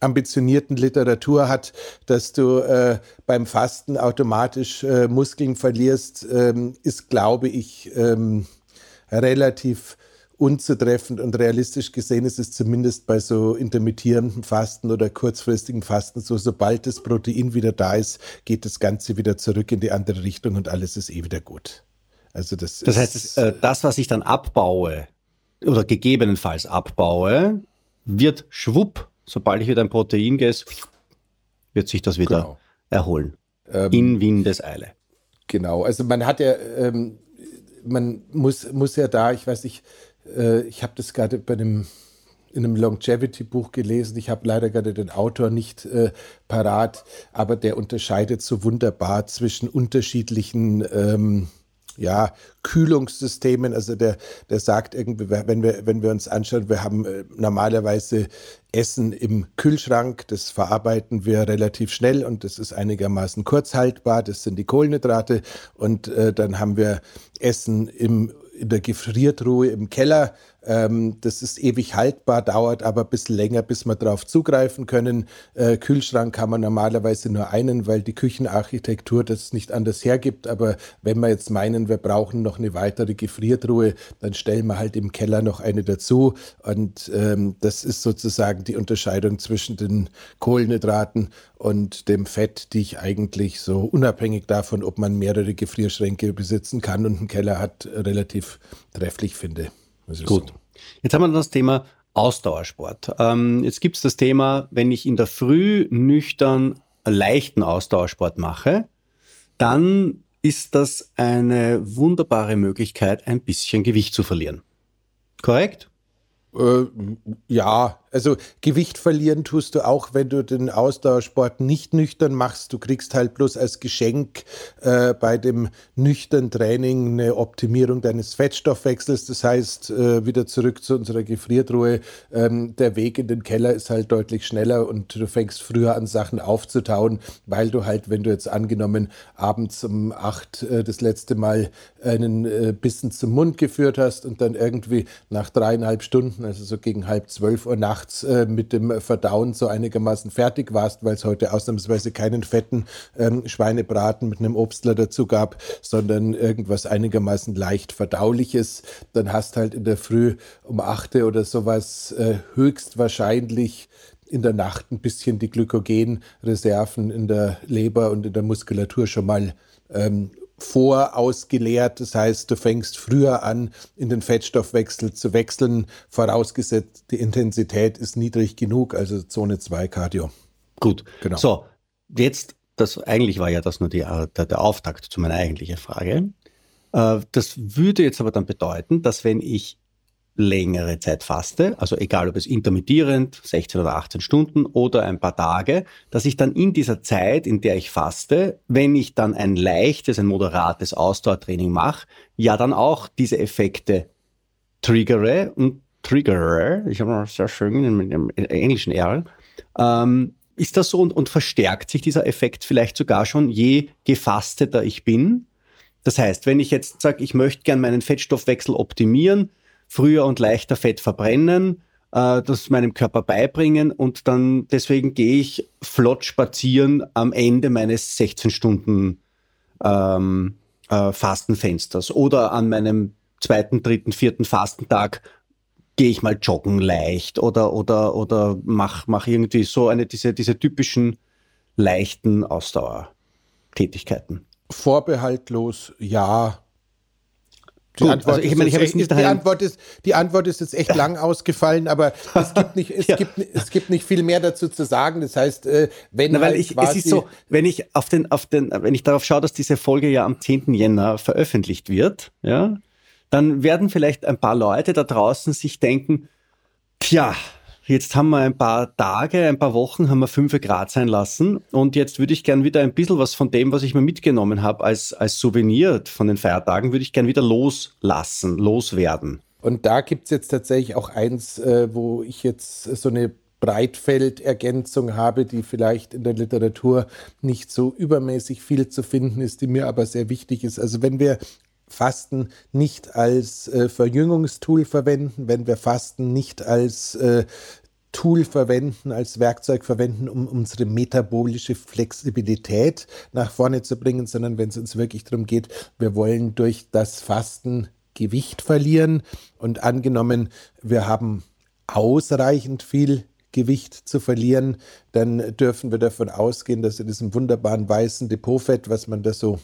ambitionierten Literatur hat, dass du äh, beim Fasten automatisch äh, Muskeln verlierst, ähm, ist, glaube ich, ähm, relativ unzutreffend und realistisch gesehen ist es zumindest bei so intermittierendem Fasten oder kurzfristigem Fasten so, sobald das Protein wieder da ist, geht das Ganze wieder zurück in die andere Richtung und alles ist eh wieder gut. Also das, das heißt, das, äh, das, was ich dann abbaue oder gegebenenfalls abbaue, wird schwupp sobald ich wieder ein Protein gesse, wird sich das wieder genau. erholen. Ähm, in Windeseile. Genau, also man hat ja, ähm, man muss, muss ja da, ich weiß nicht, äh, ich habe das gerade bei einem in einem Longevity-Buch gelesen. Ich habe leider gerade den Autor nicht äh, parat, aber der unterscheidet so wunderbar zwischen unterschiedlichen ähm, ja, Kühlungssystemen. Also der, der sagt irgendwie, wenn wir, wenn wir uns anschauen, wir haben äh, normalerweise Essen im Kühlschrank, das verarbeiten wir relativ schnell und das ist einigermaßen kurz haltbar, das sind die Kohlenhydrate und äh, dann haben wir Essen im in der Gefriertruhe im Keller. Ähm, das ist ewig haltbar, dauert aber ein bisschen länger, bis wir darauf zugreifen können. Äh, Kühlschrank kann man normalerweise nur einen, weil die Küchenarchitektur das nicht anders hergibt. Aber wenn wir jetzt meinen, wir brauchen noch eine weitere Gefriertruhe, dann stellen wir halt im Keller noch eine dazu. Und ähm, das ist sozusagen die Unterscheidung zwischen den Kohlenhydraten und dem Fett, die ich eigentlich so unabhängig davon, ob man mehrere Gefrierschränke besitzen kann und einen Keller hat, relativ trefflich finde. Gut. Sagen. Jetzt haben wir das Thema Ausdauersport. Ähm, jetzt gibt es das Thema, wenn ich in der Früh nüchtern leichten Ausdauersport mache, dann ist das eine wunderbare Möglichkeit, ein bisschen Gewicht zu verlieren. Korrekt? Äh, ja, also Gewicht verlieren tust du auch, wenn du den Ausdauersport nicht nüchtern machst. Du kriegst halt bloß als Geschenk äh, bei dem nüchtern Training eine Optimierung deines Fettstoffwechsels. Das heißt, äh, wieder zurück zu unserer Gefriertruhe. Ähm, der Weg in den Keller ist halt deutlich schneller und du fängst früher an, Sachen aufzutauen, weil du halt, wenn du jetzt angenommen abends um acht äh, das letzte Mal einen äh, Bissen zum Mund geführt hast und dann irgendwie nach dreieinhalb Stunden, also so gegen halb zwölf Uhr nachts, nachts äh, mit dem Verdauen so einigermaßen fertig warst, weil es heute ausnahmsweise keinen fetten ähm, Schweinebraten mit einem Obstler dazu gab, sondern irgendwas einigermaßen leicht verdauliches, dann hast halt in der Früh um 8 oder sowas äh, höchstwahrscheinlich in der Nacht ein bisschen die Glykogenreserven in der Leber und in der Muskulatur schon mal ähm, vorausgeleert. Das heißt, du fängst früher an, in den Fettstoffwechsel zu wechseln, vorausgesetzt, die Intensität ist niedrig genug, also Zone 2 Cardio. Gut, genau. So, jetzt, das eigentlich war ja das nur die, der, der Auftakt zu meiner eigentlichen Frage. Äh, das würde jetzt aber dann bedeuten, dass wenn ich längere Zeit faste, also egal ob es intermittierend, 16 oder 18 Stunden oder ein paar Tage, dass ich dann in dieser Zeit, in der ich faste, wenn ich dann ein leichtes, ein moderates Ausdauertraining mache, ja dann auch diese Effekte triggere und triggere, ich habe noch sehr schön mit dem englischen R, ähm, ist das so und, und verstärkt sich dieser Effekt vielleicht sogar schon, je gefasteter ich bin? Das heißt, wenn ich jetzt sage, ich möchte gern meinen Fettstoffwechsel optimieren, früher und leichter Fett verbrennen, äh, das meinem Körper beibringen und dann deswegen gehe ich flott spazieren am Ende meines 16 Stunden ähm, äh, oder an meinem zweiten, dritten, vierten Fastentag gehe ich mal joggen leicht oder oder oder mach mach irgendwie so eine diese diese typischen leichten Ausdauertätigkeiten. Vorbehaltlos ja, die, Gut, Antwort, also ich meine, ich echt, die, Antwort ist, die Antwort ist jetzt echt lang ausgefallen, aber es (laughs) gibt nicht, es, ja. gibt, es gibt nicht viel mehr dazu zu sagen. Das heißt, äh, wenn Na, weil halt ich, es ist so, wenn ich auf den, auf den, wenn ich darauf schaue, dass diese Folge ja am 10. Jänner veröffentlicht wird, ja, dann werden vielleicht ein paar Leute da draußen sich denken, tja, Jetzt haben wir ein paar Tage, ein paar Wochen, haben wir 5 Grad sein lassen. Und jetzt würde ich gern wieder ein bisschen was von dem, was ich mir mitgenommen habe als, als Souvenir von den Feiertagen, würde ich gern wieder loslassen, loswerden. Und da gibt es jetzt tatsächlich auch eins, äh, wo ich jetzt so eine Breitfeldergänzung habe, die vielleicht in der Literatur nicht so übermäßig viel zu finden ist, die mir aber sehr wichtig ist. Also wenn wir Fasten nicht als äh, Verjüngungstool verwenden, wenn wir Fasten nicht als äh, Tool verwenden, als Werkzeug verwenden, um unsere metabolische Flexibilität nach vorne zu bringen, sondern wenn es uns wirklich darum geht, wir wollen durch das Fasten Gewicht verlieren. Und angenommen, wir haben ausreichend viel Gewicht zu verlieren, dann dürfen wir davon ausgehen, dass in diesem wunderbaren weißen Depotfett, was man da so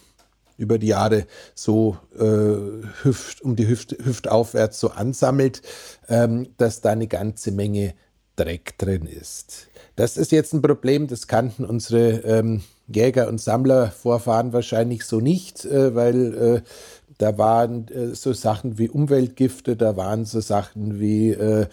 über die Jahre so äh, Hüft, um die Hüfte aufwärts so ansammelt, ähm, dass da eine ganze Menge Dreck drin ist. Das ist jetzt ein Problem, das kannten unsere ähm, Jäger- und Sammlervorfahren wahrscheinlich so nicht, äh, weil äh, da waren äh, so Sachen wie Umweltgifte, da waren so Sachen wie äh,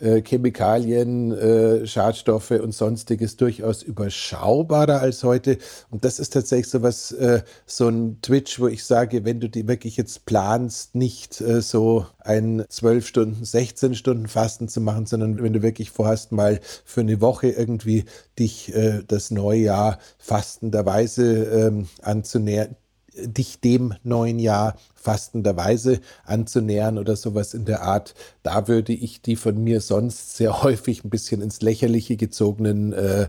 äh, Chemikalien, äh, Schadstoffe und sonstiges durchaus überschaubarer als heute. Und das ist tatsächlich so was, äh, so ein Twitch, wo ich sage, wenn du die wirklich jetzt planst, nicht äh, so ein 12 Stunden, 16 Stunden Fasten zu machen, sondern wenn du wirklich vorhast, mal für eine Woche irgendwie dich das neue Jahr fastenderweise ähm, anzunähern, dich dem neuen Jahr fastenderweise anzunähern oder sowas in der Art. Da würde ich die von mir sonst sehr häufig ein bisschen ins Lächerliche gezogenen äh,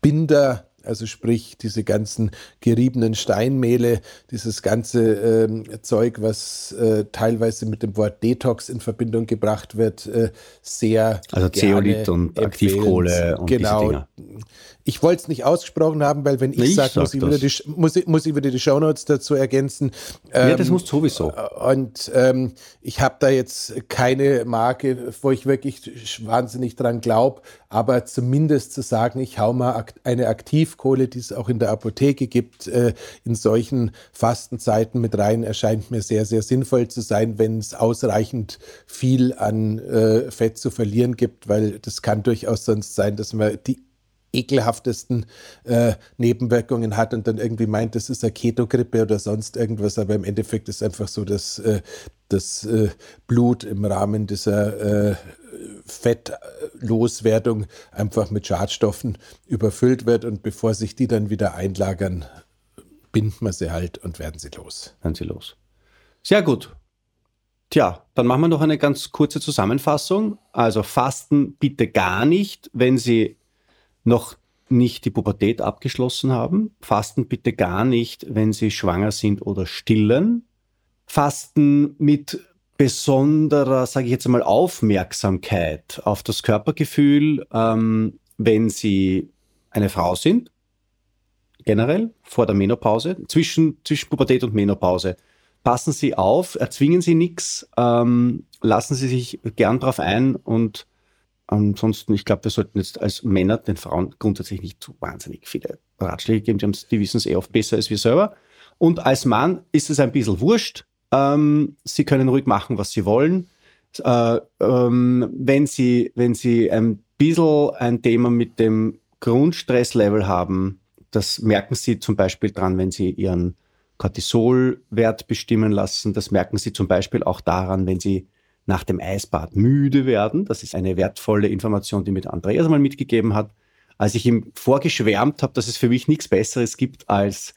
Binder also sprich diese ganzen geriebenen Steinmehle, dieses ganze ähm, Zeug, was äh, teilweise mit dem Wort Detox in Verbindung gebracht wird, äh, sehr also Zeolit und Aktivkohle und genau. diese Dinger. Ich wollte es nicht ausgesprochen haben, weil wenn ich, ich sage, muss, ich wieder die, muss, ich, muss ich wieder die Shownotes dazu ergänzen. Ähm, ja, das ähm, muss sowieso. Und ähm, ich habe da jetzt keine Marke, wo ich wirklich wahnsinnig dran glaube, aber zumindest zu sagen, ich hau mal eine Aktivkohle, die es auch in der Apotheke gibt, äh, in solchen Fastenzeiten mit rein, erscheint mir sehr, sehr sinnvoll zu sein, wenn es ausreichend viel an äh, Fett zu verlieren gibt, weil das kann durchaus sonst sein, dass man die ekelhaftesten äh, Nebenwirkungen hat und dann irgendwie meint, das ist eine Ketogrippe oder sonst irgendwas, aber im Endeffekt ist einfach so, dass äh, das äh, Blut im Rahmen dieser äh, Fettloswerdung einfach mit Schadstoffen überfüllt wird und bevor sich die dann wieder einlagern, bindet man sie halt und werden sie los. Werden sie los. Sehr gut. Tja, dann machen wir noch eine ganz kurze Zusammenfassung. Also Fasten bitte gar nicht, wenn Sie noch nicht die Pubertät abgeschlossen haben. Fasten bitte gar nicht, wenn Sie schwanger sind oder stillen. Fasten mit besonderer, sage ich jetzt einmal, Aufmerksamkeit auf das Körpergefühl, ähm, wenn Sie eine Frau sind, generell vor der Menopause, zwischen, zwischen Pubertät und Menopause. Passen Sie auf, erzwingen Sie nichts, ähm, lassen Sie sich gern drauf ein und Ansonsten, ich glaube, wir sollten jetzt als Männer den Frauen grundsätzlich nicht zu wahnsinnig viele Ratschläge geben. Die, die wissen es eh oft besser als wir selber. Und als Mann ist es ein bisschen wurscht. Ähm, sie können ruhig machen, was sie wollen. Äh, ähm, wenn, sie, wenn sie ein bisschen ein Thema mit dem Grundstresslevel haben, das merken sie zum Beispiel dran, wenn sie ihren Cortisolwert bestimmen lassen. Das merken sie zum Beispiel auch daran, wenn sie nach dem Eisbad müde werden. Das ist eine wertvolle Information, die mir Andreas mal mitgegeben hat. Als ich ihm vorgeschwärmt habe, dass es für mich nichts Besseres gibt als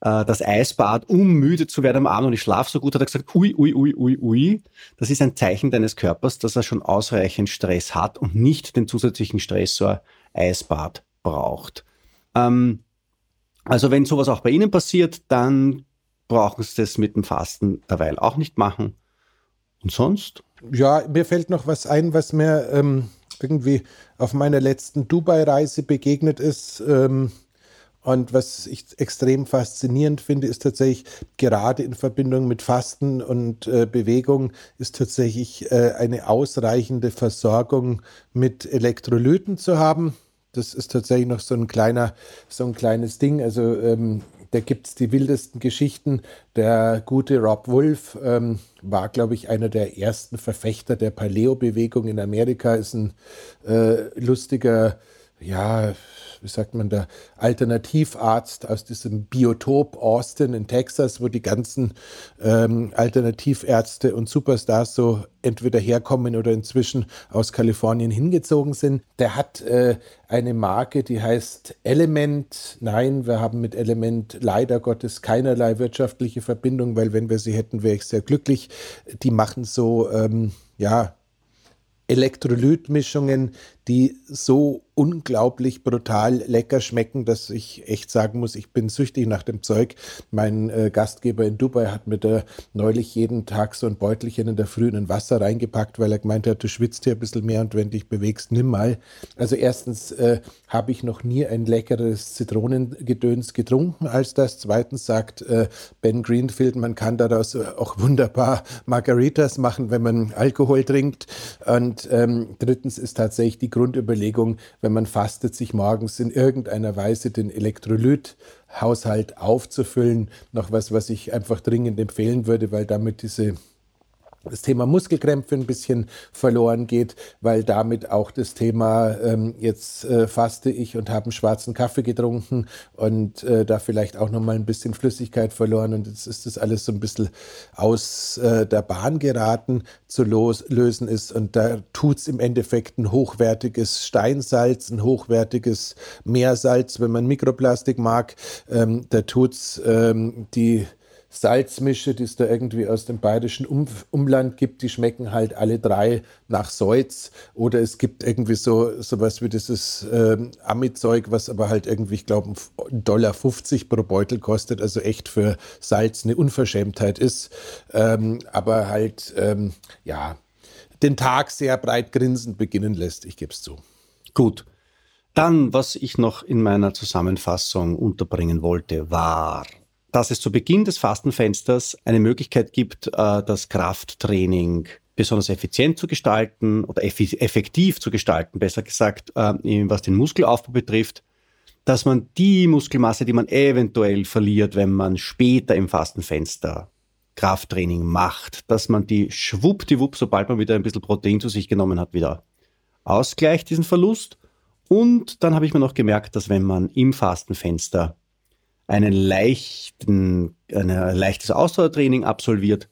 äh, das Eisbad, um müde zu werden am Abend und ich schlafe so gut, hat er gesagt, ui, ui, ui, ui, ui. Das ist ein Zeichen deines Körpers, dass er schon ausreichend Stress hat und nicht den zusätzlichen Stressor Eisbad braucht. Ähm, also wenn sowas auch bei Ihnen passiert, dann brauchen Sie das mit dem Fasten derweil auch nicht machen. Und sonst? Ja, mir fällt noch was ein, was mir ähm, irgendwie auf meiner letzten Dubai-Reise begegnet ist. Ähm, und was ich extrem faszinierend finde, ist tatsächlich gerade in Verbindung mit Fasten und äh, Bewegung ist tatsächlich äh, eine ausreichende Versorgung mit Elektrolyten zu haben. Das ist tatsächlich noch so ein kleiner, so ein kleines Ding. Also ähm, da gibt es die wildesten Geschichten. Der gute Rob Wolf ähm, war, glaube ich, einer der ersten Verfechter der Paleo-Bewegung in Amerika, ist ein äh, lustiger, ja, wie sagt man da, Alternativarzt aus diesem Biotop Austin in Texas, wo die ganzen ähm, Alternativärzte und Superstars so entweder herkommen oder inzwischen aus Kalifornien hingezogen sind. Der hat äh, eine Marke, die heißt Element. Nein, wir haben mit Element leider Gottes keinerlei wirtschaftliche Verbindung, weil wenn wir sie hätten, wäre ich sehr glücklich. Die machen so, ähm, ja, Elektrolytmischungen, die so unglaublich brutal lecker schmecken, dass ich echt sagen muss, ich bin süchtig nach dem Zeug. Mein äh, Gastgeber in Dubai hat mir da neulich jeden Tag so ein Beutelchen in der Früh in Wasser reingepackt, weil er gemeint hat, du schwitzt hier ein bisschen mehr und wenn dich bewegst, nimm mal. Also erstens äh, habe ich noch nie ein leckeres Zitronengedöns getrunken als das. Zweitens sagt äh, Ben Greenfield, man kann daraus auch wunderbar Margaritas machen, wenn man Alkohol trinkt. Und ähm, drittens ist tatsächlich die Grundüberlegung, wenn man fastet, sich morgens in irgendeiner Weise den Elektrolythaushalt aufzufüllen. Noch was, was ich einfach dringend empfehlen würde, weil damit diese das Thema Muskelkrämpfe ein bisschen verloren geht, weil damit auch das Thema, ähm, jetzt äh, faste ich und habe einen schwarzen Kaffee getrunken und äh, da vielleicht auch nochmal ein bisschen Flüssigkeit verloren und jetzt ist das alles so ein bisschen aus äh, der Bahn geraten zu los, lösen ist und da tut es im Endeffekt ein hochwertiges Steinsalz, ein hochwertiges Meersalz, wenn man Mikroplastik mag, ähm, da tut's ähm, die Salzmische, die es da irgendwie aus dem bayerischen um Umland gibt, die schmecken halt alle drei nach Seuz. Oder es gibt irgendwie so sowas wie dieses ähm, Ami-Zeug, was aber halt irgendwie, ich glaube, 1,50 Dollar pro Beutel kostet, also echt für Salz eine Unverschämtheit ist. Ähm, aber halt, ähm, ja, den Tag sehr breit grinsend beginnen lässt, ich gebe es zu. Gut. Dann, was ich noch in meiner Zusammenfassung unterbringen wollte, war, dass es zu Beginn des Fastenfensters eine Möglichkeit gibt, äh, das Krafttraining besonders effizient zu gestalten oder effektiv zu gestalten, besser gesagt, äh, was den Muskelaufbau betrifft, dass man die Muskelmasse, die man eventuell verliert, wenn man später im Fastenfenster Krafttraining macht, dass man die schwuppdiwupp, sobald man wieder ein bisschen Protein zu sich genommen hat, wieder ausgleicht, diesen Verlust. Und dann habe ich mir noch gemerkt, dass wenn man im Fastenfenster einen leichten, ein leichtes Ausdauertraining absolviert,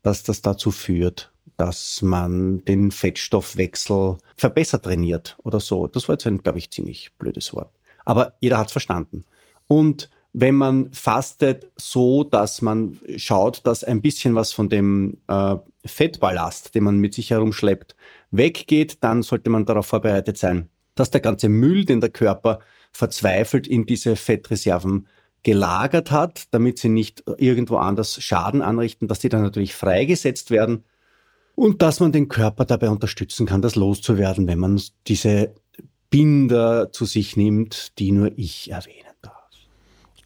dass das dazu führt, dass man den Fettstoffwechsel verbessert trainiert oder so. Das war jetzt ein, glaube ich, ziemlich blödes Wort. Aber jeder hat es verstanden. Und wenn man fastet so, dass man schaut, dass ein bisschen was von dem äh, Fettballast, den man mit sich herumschleppt, weggeht, dann sollte man darauf vorbereitet sein, dass der ganze Müll, den der Körper verzweifelt in diese Fettreserven gelagert hat, damit sie nicht irgendwo anders Schaden anrichten, dass die dann natürlich freigesetzt werden und dass man den Körper dabei unterstützen kann, das loszuwerden, wenn man diese Binder zu sich nimmt, die nur ich erwähnen darf.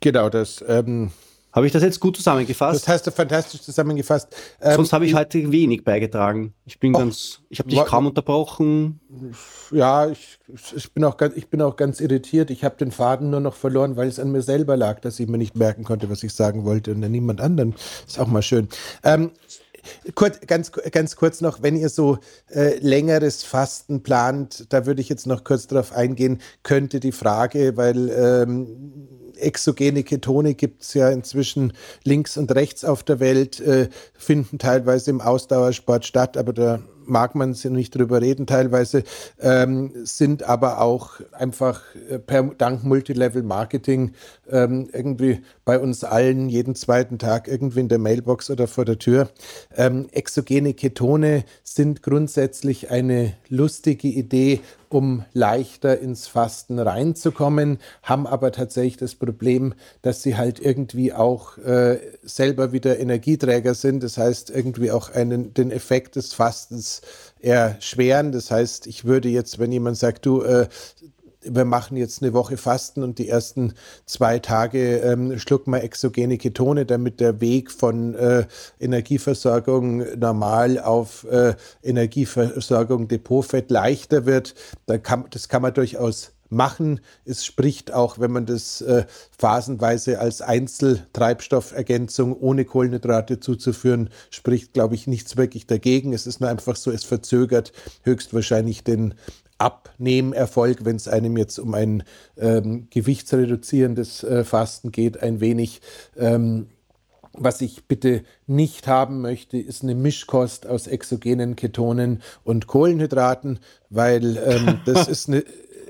Genau, das ähm, habe ich das jetzt gut zusammengefasst? Das hast du fantastisch zusammengefasst. Ähm, Sonst habe ich heute wenig beigetragen. Ich bin oh, ganz, ich habe dich kaum unterbrochen. Ja, ich, ich, bin auch ganz, ich bin auch ganz irritiert. Ich habe den Faden nur noch verloren, weil es an mir selber lag, dass ich mir nicht merken konnte, was ich sagen wollte und an niemand anderen. Ist auch mal schön. Ähm, Kurz, ganz, ganz kurz noch, wenn ihr so äh, längeres Fasten plant, da würde ich jetzt noch kurz darauf eingehen, könnte die Frage, weil ähm, exogene Ketone gibt es ja inzwischen links und rechts auf der Welt, äh, finden teilweise im Ausdauersport statt, aber da mag man nicht drüber reden teilweise, ähm, sind aber auch einfach äh, per, dank Multilevel-Marketing ähm, irgendwie bei uns allen jeden zweiten Tag irgendwie in der Mailbox oder vor der Tür. Ähm, exogene Ketone sind grundsätzlich eine lustige Idee, um leichter ins Fasten reinzukommen, haben aber tatsächlich das Problem, dass sie halt irgendwie auch äh, selber wieder Energieträger sind. Das heißt, irgendwie auch einen, den Effekt des Fastens erschweren. Das heißt, ich würde jetzt, wenn jemand sagt, du, äh, wir machen jetzt eine Woche Fasten und die ersten zwei Tage ähm, schlucken wir exogene Ketone, damit der Weg von äh, Energieversorgung normal auf äh, Energieversorgung Depotfett leichter wird. Da kann, das kann man durchaus machen. Es spricht auch, wenn man das äh, phasenweise als Einzeltreibstoffergänzung ohne Kohlenhydrate zuzuführen, spricht, glaube ich, nichts wirklich dagegen. Es ist nur einfach so, es verzögert höchstwahrscheinlich den Abnehmerfolg, wenn es einem jetzt um ein ähm, gewichtsreduzierendes äh, Fasten geht, ein wenig. Ähm, was ich bitte nicht haben möchte, ist eine Mischkost aus exogenen Ketonen und Kohlenhydraten, weil ähm, das (laughs) ist eine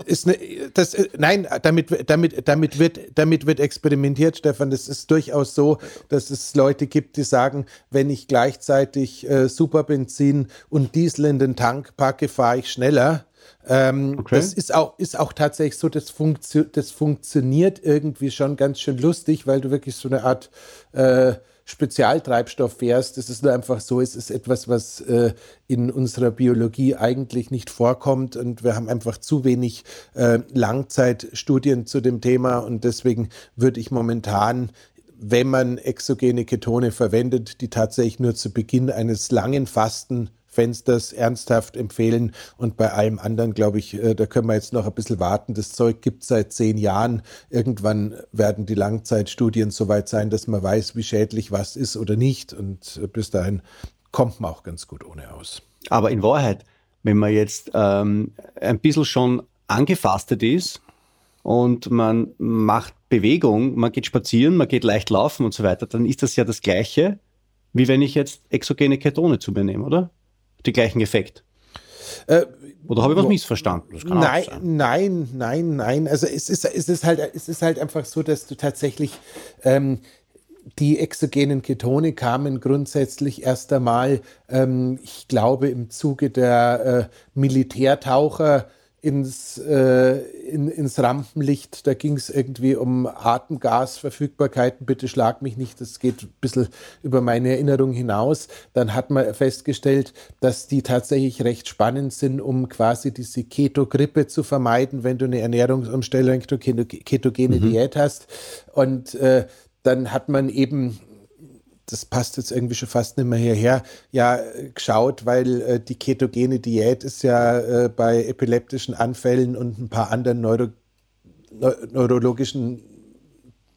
ist eine, das, nein, damit, damit, damit, wird, damit wird experimentiert, Stefan. Das ist durchaus so, dass es Leute gibt, die sagen, wenn ich gleichzeitig äh, Superbenzin und Diesel in den Tank packe, fahre ich schneller. Ähm, okay. Das ist auch, ist auch tatsächlich so, das, funktio das funktioniert irgendwie schon ganz schön lustig, weil du wirklich so eine Art äh, Spezialtreibstoff fährst. Ist nur einfach so, es ist etwas, was äh, in unserer Biologie eigentlich nicht vorkommt und wir haben einfach zu wenig äh, Langzeitstudien zu dem Thema und deswegen würde ich momentan wenn man exogene Ketone verwendet, die tatsächlich nur zu Beginn eines langen Fasten Fensters ernsthaft empfehlen. Und bei allem anderen, glaube ich, äh, da können wir jetzt noch ein bisschen warten. Das Zeug gibt es seit zehn Jahren. Irgendwann werden die Langzeitstudien soweit sein, dass man weiß, wie schädlich was ist oder nicht. Und äh, bis dahin kommt man auch ganz gut ohne aus. Aber in Wahrheit, wenn man jetzt ähm, ein bisschen schon angefastet ist und man macht Bewegung, man geht spazieren, man geht leicht laufen und so weiter, dann ist das ja das Gleiche, wie wenn ich jetzt exogene Ketone zu mir nehme, oder? Den gleichen Effekt. Äh, Oder habe ich was missverstanden? nein, nein, nein, nein. Also es ist, es, ist halt, es ist halt einfach so, dass du tatsächlich ähm, die exogenen Ketone kamen grundsätzlich erst einmal, ähm, ich glaube, im Zuge der äh, Militärtaucher ins, äh, in, ins Rampenlicht. Da ging es irgendwie um Atemgasverfügbarkeiten. Bitte schlag mich nicht, das geht ein bisschen über meine Erinnerung hinaus. Dann hat man festgestellt, dass die tatsächlich recht spannend sind, um quasi diese Keto-Grippe zu vermeiden, wenn du eine Ernährungsumstellung, ketogene mhm. Diät hast. Und äh, dann hat man eben das passt jetzt irgendwie schon fast nicht mehr hierher, ja, geschaut, weil äh, die ketogene Diät ist ja äh, bei epileptischen Anfällen und ein paar anderen Neuro Neu neurologischen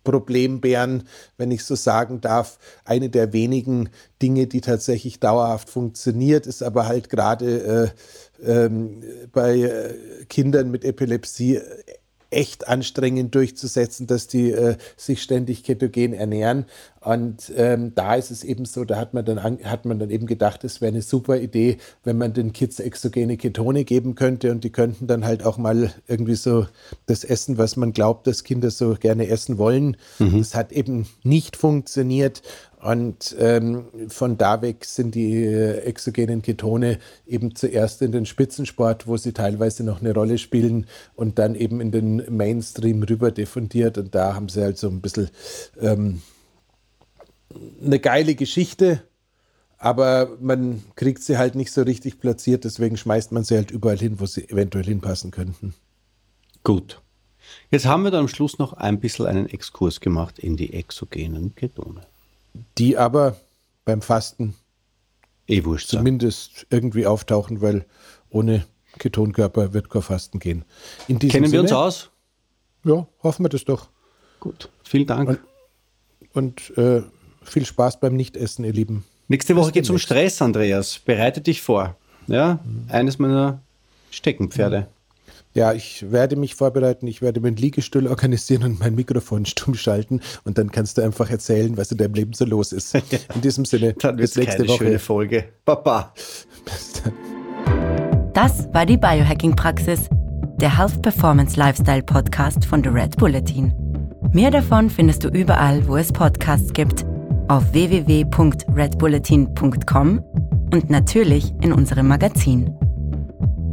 Problembären, wenn ich so sagen darf, eine der wenigen Dinge, die tatsächlich dauerhaft funktioniert, ist aber halt gerade äh, ähm, bei äh, Kindern mit Epilepsie echt anstrengend durchzusetzen, dass die äh, sich ständig ketogen ernähren. Und ähm, da ist es eben so, da hat man dann, an, hat man dann eben gedacht, es wäre eine super Idee, wenn man den Kids exogene Ketone geben könnte und die könnten dann halt auch mal irgendwie so das essen, was man glaubt, dass Kinder so gerne essen wollen. Mhm. Das hat eben nicht funktioniert und ähm, von da weg sind die äh, exogenen Ketone eben zuerst in den Spitzensport, wo sie teilweise noch eine Rolle spielen und dann eben in den Mainstream rüber diffundiert. Und da haben sie halt so ein bisschen ähm, eine geile Geschichte, aber man kriegt sie halt nicht so richtig platziert, deswegen schmeißt man sie halt überall hin, wo sie eventuell hinpassen könnten. Gut. Jetzt haben wir dann am Schluss noch ein bisschen einen Exkurs gemacht in die exogenen Ketone die aber beim Fasten eh wurscht zumindest sein. irgendwie auftauchen, weil ohne Ketonkörper wird kein Fasten gehen. Kennen Sinne, wir uns aus? Ja, hoffen wir das doch. Gut, vielen Dank. Und, und äh, viel Spaß beim Nichtessen, ihr Lieben. Nächste Woche geht es um Stress, Andreas. Bereite dich vor. Ja, mhm. eines meiner Steckenpferde. Mhm. Ja, ich werde mich vorbereiten, ich werde meinen Liegestuhl organisieren und mein Mikrofon stumm schalten und dann kannst du einfach erzählen, was in deinem Leben so los ist. (laughs) In diesem Sinne, dann bis nächste Woche. schöne Folge. Baba. Bis dann. Das war die Biohacking-Praxis, der Health Performance Lifestyle Podcast von The Red Bulletin. Mehr davon findest du überall, wo es Podcasts gibt, auf www.redbulletin.com und natürlich in unserem Magazin.